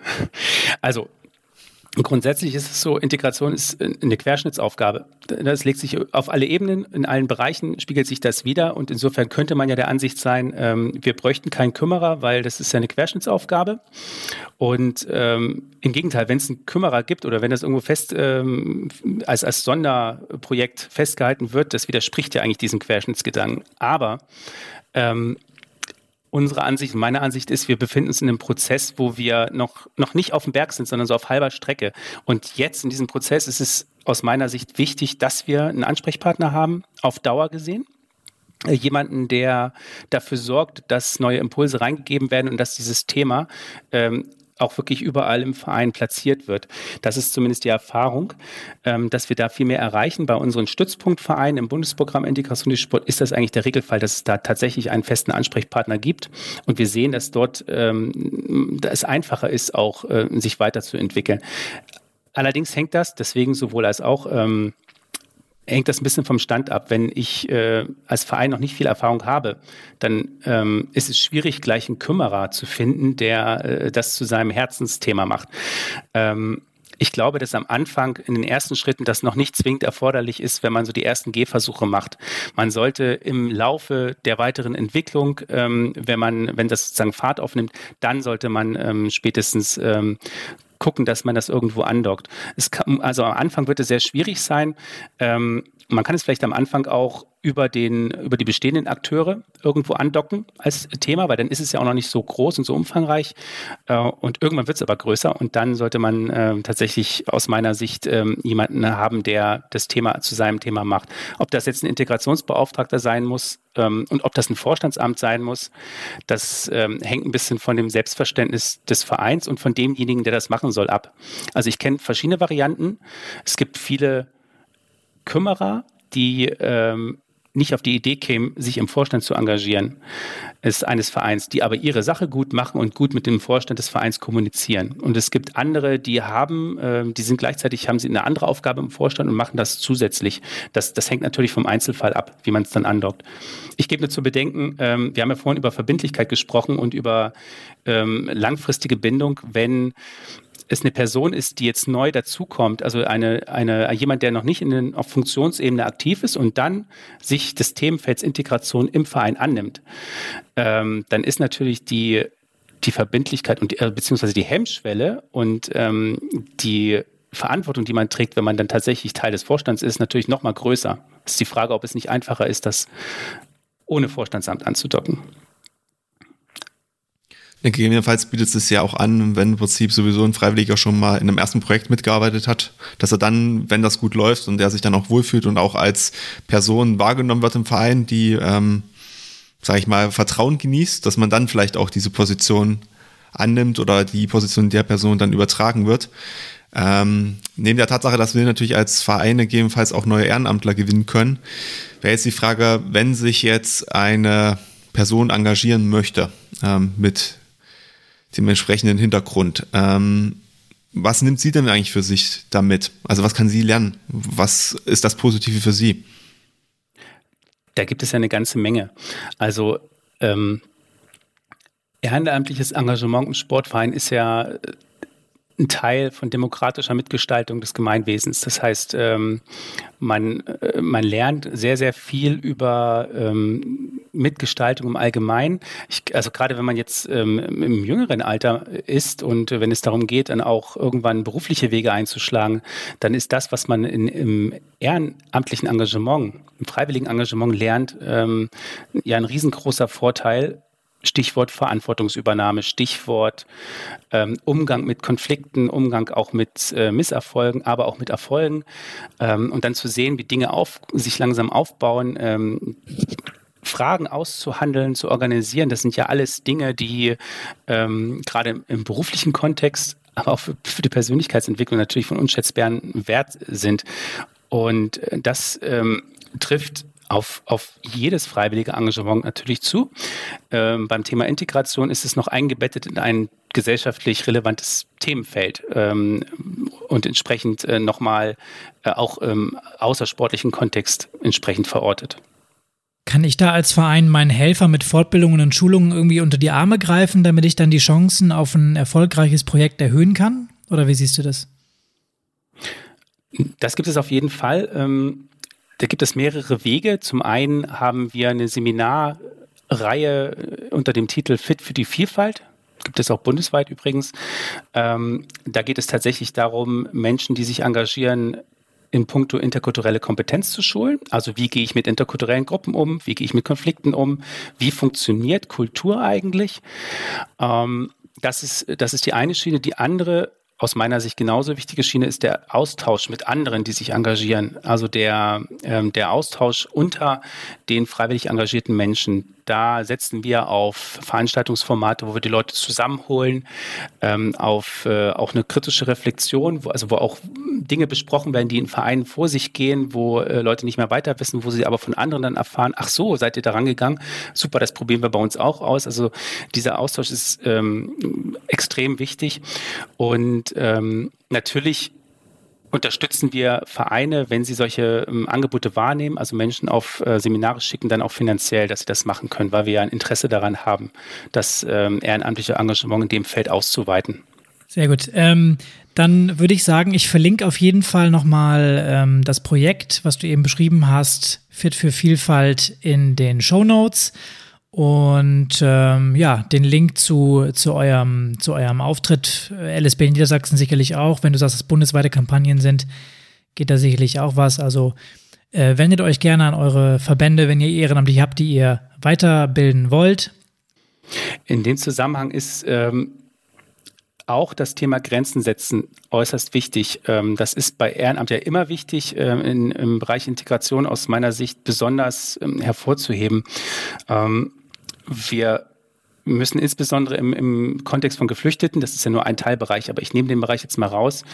Also Grundsätzlich ist es so, Integration ist eine Querschnittsaufgabe. Das legt sich auf alle Ebenen, in allen Bereichen spiegelt sich das wieder und insofern könnte man ja der Ansicht sein, ähm, wir bräuchten keinen Kümmerer, weil das ist ja eine Querschnittsaufgabe. Und ähm, im Gegenteil, wenn es einen Kümmerer gibt oder wenn das irgendwo fest ähm, als, als Sonderprojekt festgehalten wird, das widerspricht ja eigentlich diesem Querschnittsgedanken. Aber ähm, unsere Ansicht, meine Ansicht ist, wir befinden uns in einem Prozess, wo wir noch, noch nicht auf dem Berg sind, sondern so auf halber Strecke. Und jetzt in diesem Prozess ist es aus meiner Sicht wichtig, dass wir einen Ansprechpartner haben, auf Dauer gesehen. Äh, jemanden, der dafür sorgt, dass neue Impulse reingegeben werden und dass dieses Thema ähm, auch wirklich überall im Verein platziert wird. Das ist zumindest die Erfahrung, ähm, dass wir da viel mehr erreichen. Bei unseren Stützpunktvereinen im Bundesprogramm Integration des Sport ist das eigentlich der Regelfall, dass es da tatsächlich einen festen Ansprechpartner gibt. Und wir sehen, dass dort ähm, es einfacher ist, auch äh, sich weiterzuentwickeln. Allerdings hängt das, deswegen sowohl als auch ähm, hängt das ein bisschen vom Stand ab. Wenn ich äh, als Verein noch nicht viel Erfahrung habe, dann ähm, ist es schwierig, gleich einen Kümmerer zu finden, der äh, das zu seinem Herzensthema macht. Ähm, ich glaube, dass am Anfang in den ersten Schritten das noch nicht zwingend erforderlich ist, wenn man so die ersten Gehversuche macht. Man sollte im Laufe der weiteren Entwicklung, ähm, wenn man, wenn das sozusagen Fahrt aufnimmt, dann sollte man ähm, spätestens ähm, gucken, dass man das irgendwo andockt. Kann, also am Anfang wird es sehr schwierig sein. Ähm, man kann es vielleicht am Anfang auch über, den, über die bestehenden Akteure irgendwo andocken als Thema, weil dann ist es ja auch noch nicht so groß und so umfangreich. Äh, und irgendwann wird es aber größer und dann sollte man äh, tatsächlich aus meiner Sicht äh, jemanden haben, der das Thema zu seinem Thema macht. Ob das jetzt ein Integrationsbeauftragter sein muss ähm, und ob das ein Vorstandsamt sein muss, das ähm, hängt ein bisschen von dem Selbstverständnis des Vereins und von demjenigen, der das machen soll, ab. Also ich kenne verschiedene Varianten. Es gibt viele Kümmerer, die ähm, nicht auf die Idee kämen, sich im Vorstand zu engagieren, ist eines Vereins, die aber ihre Sache gut machen und gut mit dem Vorstand des Vereins kommunizieren. Und es gibt andere, die haben, äh, die sind gleichzeitig, haben sie eine andere Aufgabe im Vorstand und machen das zusätzlich. Das, das hängt natürlich vom Einzelfall ab, wie man es dann andockt. Ich gebe nur zu bedenken, ähm, wir haben ja vorhin über Verbindlichkeit gesprochen und über ähm, langfristige Bindung, wenn es eine Person ist, die jetzt neu dazukommt, also eine, eine, jemand, der noch nicht in den, auf Funktionsebene aktiv ist und dann sich des Themenfelds Integration im Verein annimmt, ähm, dann ist natürlich die, die Verbindlichkeit und äh, beziehungsweise die Hemmschwelle und ähm, die Verantwortung, die man trägt, wenn man dann tatsächlich Teil des Vorstands ist, natürlich noch mal größer. Es ist die Frage, ob es nicht einfacher ist, das ohne Vorstandsamt anzudocken. Gegebenenfalls bietet es ja auch an, wenn im Prinzip sowieso ein Freiwilliger schon mal in einem ersten Projekt mitgearbeitet hat, dass er dann, wenn das gut läuft und der sich dann auch wohlfühlt und auch als Person wahrgenommen wird im Verein, die, ähm, sage ich mal, Vertrauen genießt, dass man dann vielleicht auch diese Position annimmt oder die Position der Person dann übertragen wird. Ähm, neben der Tatsache, dass wir natürlich als Vereine gegebenenfalls auch neue Ehrenamtler gewinnen können, wäre jetzt die Frage, wenn sich jetzt eine Person engagieren möchte ähm, mit dem entsprechenden Hintergrund. Ähm, was nimmt sie denn eigentlich für sich damit? Also was kann sie lernen? Was ist das Positive für sie? Da gibt es ja eine ganze Menge. Also ähm, ehrenamtliches Engagement im Sportverein ist ja ein Teil von demokratischer Mitgestaltung des Gemeinwesens. Das heißt, ähm, man, äh, man lernt sehr, sehr viel über ähm, Mitgestaltung im Allgemeinen. Ich, also gerade wenn man jetzt ähm, im jüngeren Alter ist und wenn es darum geht, dann auch irgendwann berufliche Wege einzuschlagen, dann ist das, was man in, im ehrenamtlichen Engagement, im freiwilligen Engagement lernt, ähm, ja ein riesengroßer Vorteil Stichwort Verantwortungsübernahme, Stichwort ähm, Umgang mit Konflikten, Umgang auch mit äh, Misserfolgen, aber auch mit Erfolgen ähm, und dann zu sehen, wie Dinge auf, sich langsam aufbauen. Ähm, Fragen auszuhandeln, zu organisieren, das sind ja alles Dinge, die ähm, gerade im beruflichen Kontext, aber auch für, für die Persönlichkeitsentwicklung natürlich von unschätzbaren Wert sind. Und äh, das ähm, trifft auf, auf jedes freiwillige Engagement natürlich zu. Ähm, beim Thema Integration ist es noch eingebettet in ein gesellschaftlich relevantes Themenfeld ähm, und entsprechend äh, nochmal äh, auch im außersportlichen Kontext entsprechend verortet. Kann ich da als Verein meinen Helfer mit Fortbildungen und Schulungen irgendwie unter die Arme greifen, damit ich dann die Chancen auf ein erfolgreiches Projekt erhöhen kann? Oder wie siehst du das? Das gibt es auf jeden Fall. Ähm, da gibt es mehrere Wege. Zum einen haben wir eine Seminarreihe äh, unter dem Titel Fit für die Vielfalt. Gibt es auch bundesweit übrigens. Ähm, da geht es tatsächlich darum, Menschen, die sich engagieren, in puncto interkulturelle Kompetenz zu schulen. Also wie gehe ich mit interkulturellen Gruppen um? Wie gehe ich mit Konflikten um? Wie funktioniert Kultur eigentlich? Ähm, das, ist, das ist die eine Schiene. Die andere aus meiner Sicht genauso wichtige Schiene ist der Austausch mit anderen, die sich engagieren. Also der, ähm, der Austausch unter den freiwillig engagierten Menschen. Da setzen wir auf Veranstaltungsformate, wo wir die Leute zusammenholen, ähm, auf äh, auch eine kritische Reflexion, wo, also wo auch Dinge besprochen werden, die in Vereinen vor sich gehen, wo äh, Leute nicht mehr weiter wissen, wo sie aber von anderen dann erfahren, ach so, seid ihr da rangegangen? Super, das probieren wir bei uns auch aus. Also dieser Austausch ist ähm, extrem wichtig. Und ähm, natürlich unterstützen wir Vereine, wenn sie solche ähm, Angebote wahrnehmen, also Menschen auf äh, Seminare schicken, dann auch finanziell, dass sie das machen können, weil wir ja ein Interesse daran haben, das ähm, ehrenamtliche Engagement in dem Feld auszuweiten. Sehr gut. Ähm, dann würde ich sagen, ich verlinke auf jeden Fall nochmal ähm, das Projekt, was du eben beschrieben hast, Fit für Vielfalt in den Show Notes. Und ähm, ja, den Link zu, zu, eurem, zu eurem Auftritt, äh, LSB Niedersachsen sicherlich auch. Wenn du sagst, dass bundesweite Kampagnen sind, geht da sicherlich auch was. Also äh, wendet euch gerne an eure Verbände, wenn ihr Ehrenamtliche habt, die ihr weiterbilden wollt. In dem Zusammenhang ist ähm, auch das Thema Grenzen setzen äußerst wichtig. Ähm, das ist bei Ehrenamt ja immer wichtig, ähm, in, im Bereich Integration aus meiner Sicht besonders ähm, hervorzuheben. Ähm, wir müssen insbesondere im, im, Kontext von Geflüchteten, das ist ja nur ein Teilbereich, aber ich nehme den Bereich jetzt mal raus,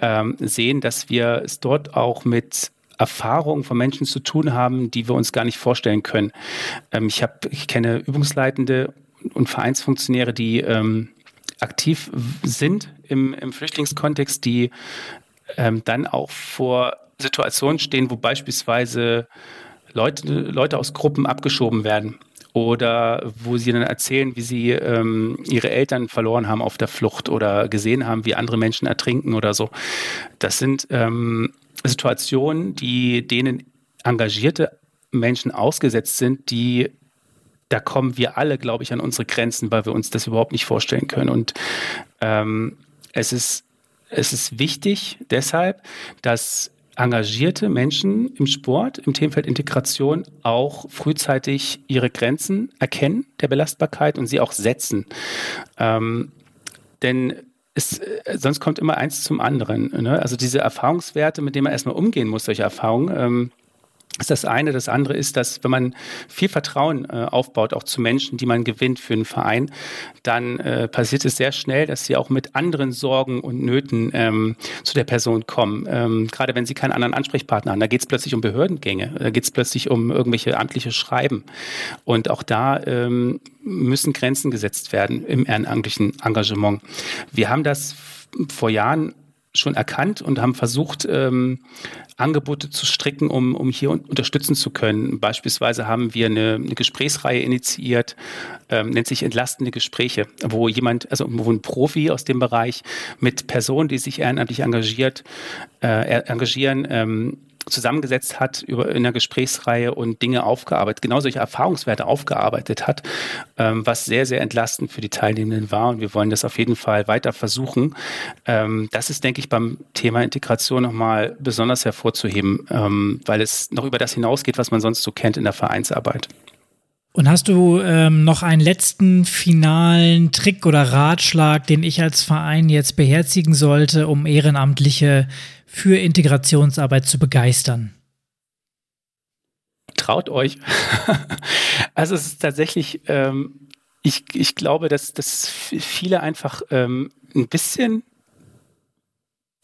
ähm, sehen, dass wir es dort auch mit Erfahrungen von Menschen zu tun haben, die wir uns gar nicht vorstellen können. Ähm, ich, hab, ich kenne Übungsleitende und Vereinsfunktionäre, die ähm, aktiv sind im, im Flüchtlingskontext, die ähm, dann auch vor Situationen stehen, wo beispielsweise Leute, Leute aus Gruppen abgeschoben werden oder wo sie dann erzählen, wie sie ähm, ihre Eltern verloren haben auf der Flucht oder gesehen haben, wie andere Menschen ertrinken oder so. Das sind ähm, Situationen, die denen engagierte Menschen ausgesetzt sind, die da kommen wir alle, glaube ich, an unsere Grenzen, weil wir uns das überhaupt nicht vorstellen können. Und ähm, es ist es ist wichtig deshalb, dass engagierte Menschen im Sport, im Themenfeld Integration auch frühzeitig ihre Grenzen erkennen der Belastbarkeit und sie auch setzen. Ähm, denn es, äh, sonst kommt immer eins zum anderen. Ne? Also diese Erfahrungswerte, mit denen man erstmal umgehen muss, solche Erfahrungen, ähm, ist das eine. Das andere ist, dass wenn man viel Vertrauen äh, aufbaut, auch zu Menschen, die man gewinnt für einen Verein, dann äh, passiert es sehr schnell, dass sie auch mit anderen Sorgen und Nöten ähm, zu der Person kommen. Ähm, gerade wenn sie keinen anderen Ansprechpartner haben. Da geht es plötzlich um Behördengänge, da geht es plötzlich um irgendwelche amtliche Schreiben. Und auch da ähm, müssen Grenzen gesetzt werden im ehrenamtlichen Engagement. Wir haben das vor Jahren schon erkannt und haben versucht, ähm, Angebote zu stricken, um, um hier unterstützen zu können. Beispielsweise haben wir eine, eine Gesprächsreihe initiiert, ähm, nennt sich Entlastende Gespräche, wo jemand, also wo ein Profi aus dem Bereich mit Personen, die sich ehrenamtlich engagiert, äh, engagieren, ähm, zusammengesetzt hat über, in einer Gesprächsreihe und Dinge aufgearbeitet, genau solche Erfahrungswerte aufgearbeitet hat, ähm, was sehr, sehr entlastend für die Teilnehmenden war. Und wir wollen das auf jeden Fall weiter versuchen. Ähm, das ist, denke ich, beim Thema Integration nochmal besonders hervorzuheben, ähm, weil es noch über das hinausgeht, was man sonst so kennt in der Vereinsarbeit. Und hast du ähm, noch einen letzten finalen Trick oder Ratschlag, den ich als Verein jetzt beherzigen sollte, um Ehrenamtliche für Integrationsarbeit zu begeistern? Traut euch. also es ist tatsächlich, ähm, ich, ich glaube, dass, dass viele einfach ähm, ein bisschen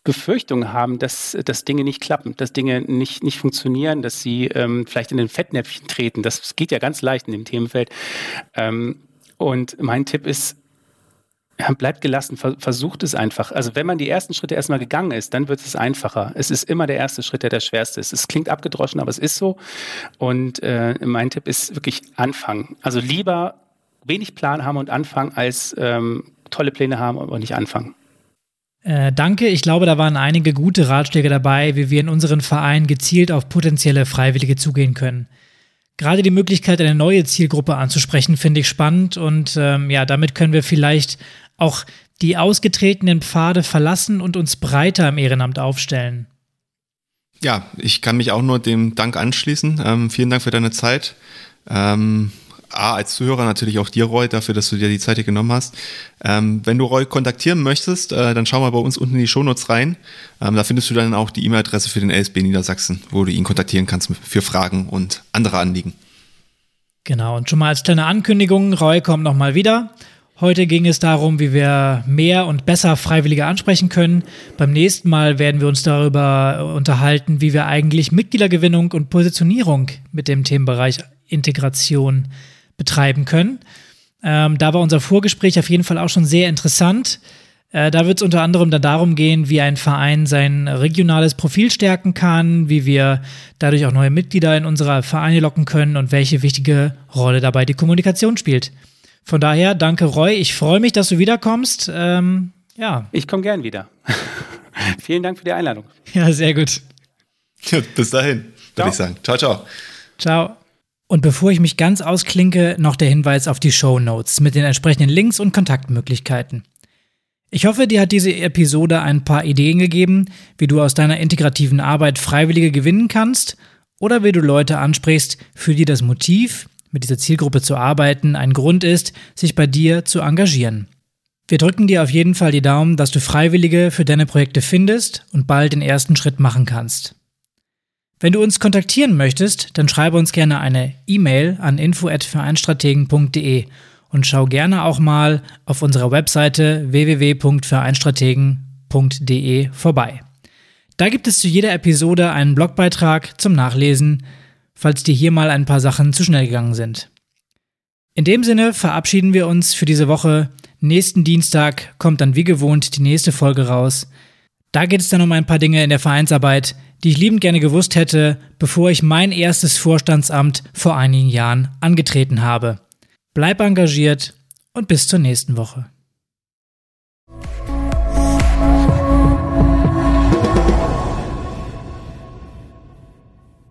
Befürchtungen haben, dass, dass Dinge nicht klappen, dass Dinge nicht, nicht funktionieren, dass sie ähm, vielleicht in den Fettnäpfchen treten. Das geht ja ganz leicht in dem Themenfeld. Ähm, und mein Tipp ist, bleibt gelassen, versucht es einfach. Also wenn man die ersten Schritte erstmal gegangen ist, dann wird es einfacher. Es ist immer der erste Schritt, der der schwerste ist. Es klingt abgedroschen, aber es ist so. Und äh, mein Tipp ist wirklich anfangen. Also lieber wenig Plan haben und anfangen, als ähm, tolle Pläne haben, aber nicht anfangen. Äh, danke, ich glaube, da waren einige gute Ratschläge dabei, wie wir in unseren Verein gezielt auf potenzielle Freiwillige zugehen können. Gerade die Möglichkeit, eine neue Zielgruppe anzusprechen, finde ich spannend und ähm, ja, damit können wir vielleicht auch die ausgetretenen Pfade verlassen und uns breiter im Ehrenamt aufstellen. Ja, ich kann mich auch nur dem Dank anschließen. Ähm, vielen Dank für deine Zeit. Ähm, A, als Zuhörer natürlich auch dir, Roy, dafür, dass du dir die Zeit hier genommen hast. Ähm, wenn du Roy kontaktieren möchtest, äh, dann schau mal bei uns unten in die Shownotes rein. Ähm, da findest du dann auch die E-Mail-Adresse für den LSB Niedersachsen, wo du ihn kontaktieren kannst für Fragen und andere Anliegen. Genau, und schon mal als kleine Ankündigung, Roy kommt nochmal wieder. Heute ging es darum, wie wir mehr und besser Freiwillige ansprechen können. Beim nächsten Mal werden wir uns darüber unterhalten, wie wir eigentlich Mitgliedergewinnung und Positionierung mit dem Themenbereich Integration betreiben können. Ähm, da war unser Vorgespräch auf jeden Fall auch schon sehr interessant. Äh, da wird es unter anderem dann darum gehen, wie ein Verein sein regionales Profil stärken kann, wie wir dadurch auch neue Mitglieder in unsere Vereine locken können und welche wichtige Rolle dabei die Kommunikation spielt. Von daher, danke Roy. Ich freue mich, dass du wiederkommst. Ähm, ja. Ich komme gern wieder. Vielen Dank für die Einladung. Ja, sehr gut. Ja, bis dahin, würde ich sagen. Ciao, ciao. Ciao. Und bevor ich mich ganz ausklinke, noch der Hinweis auf die Show Notes mit den entsprechenden Links und Kontaktmöglichkeiten. Ich hoffe, dir hat diese Episode ein paar Ideen gegeben, wie du aus deiner integrativen Arbeit Freiwillige gewinnen kannst oder wie du Leute ansprichst, für die das Motiv, mit dieser Zielgruppe zu arbeiten, ein Grund ist, sich bei dir zu engagieren. Wir drücken dir auf jeden Fall die Daumen, dass du Freiwillige für deine Projekte findest und bald den ersten Schritt machen kannst. Wenn du uns kontaktieren möchtest, dann schreibe uns gerne eine E-Mail an info@vereinstrategen.de und schau gerne auch mal auf unserer Webseite www.vereinstrategen.de vorbei. Da gibt es zu jeder Episode einen Blogbeitrag zum Nachlesen, falls dir hier mal ein paar Sachen zu schnell gegangen sind. In dem Sinne verabschieden wir uns für diese Woche. Nächsten Dienstag kommt dann wie gewohnt die nächste Folge raus. Da geht es dann um ein paar Dinge in der Vereinsarbeit, die ich liebend gerne gewusst hätte, bevor ich mein erstes Vorstandsamt vor einigen Jahren angetreten habe. Bleib engagiert und bis zur nächsten Woche.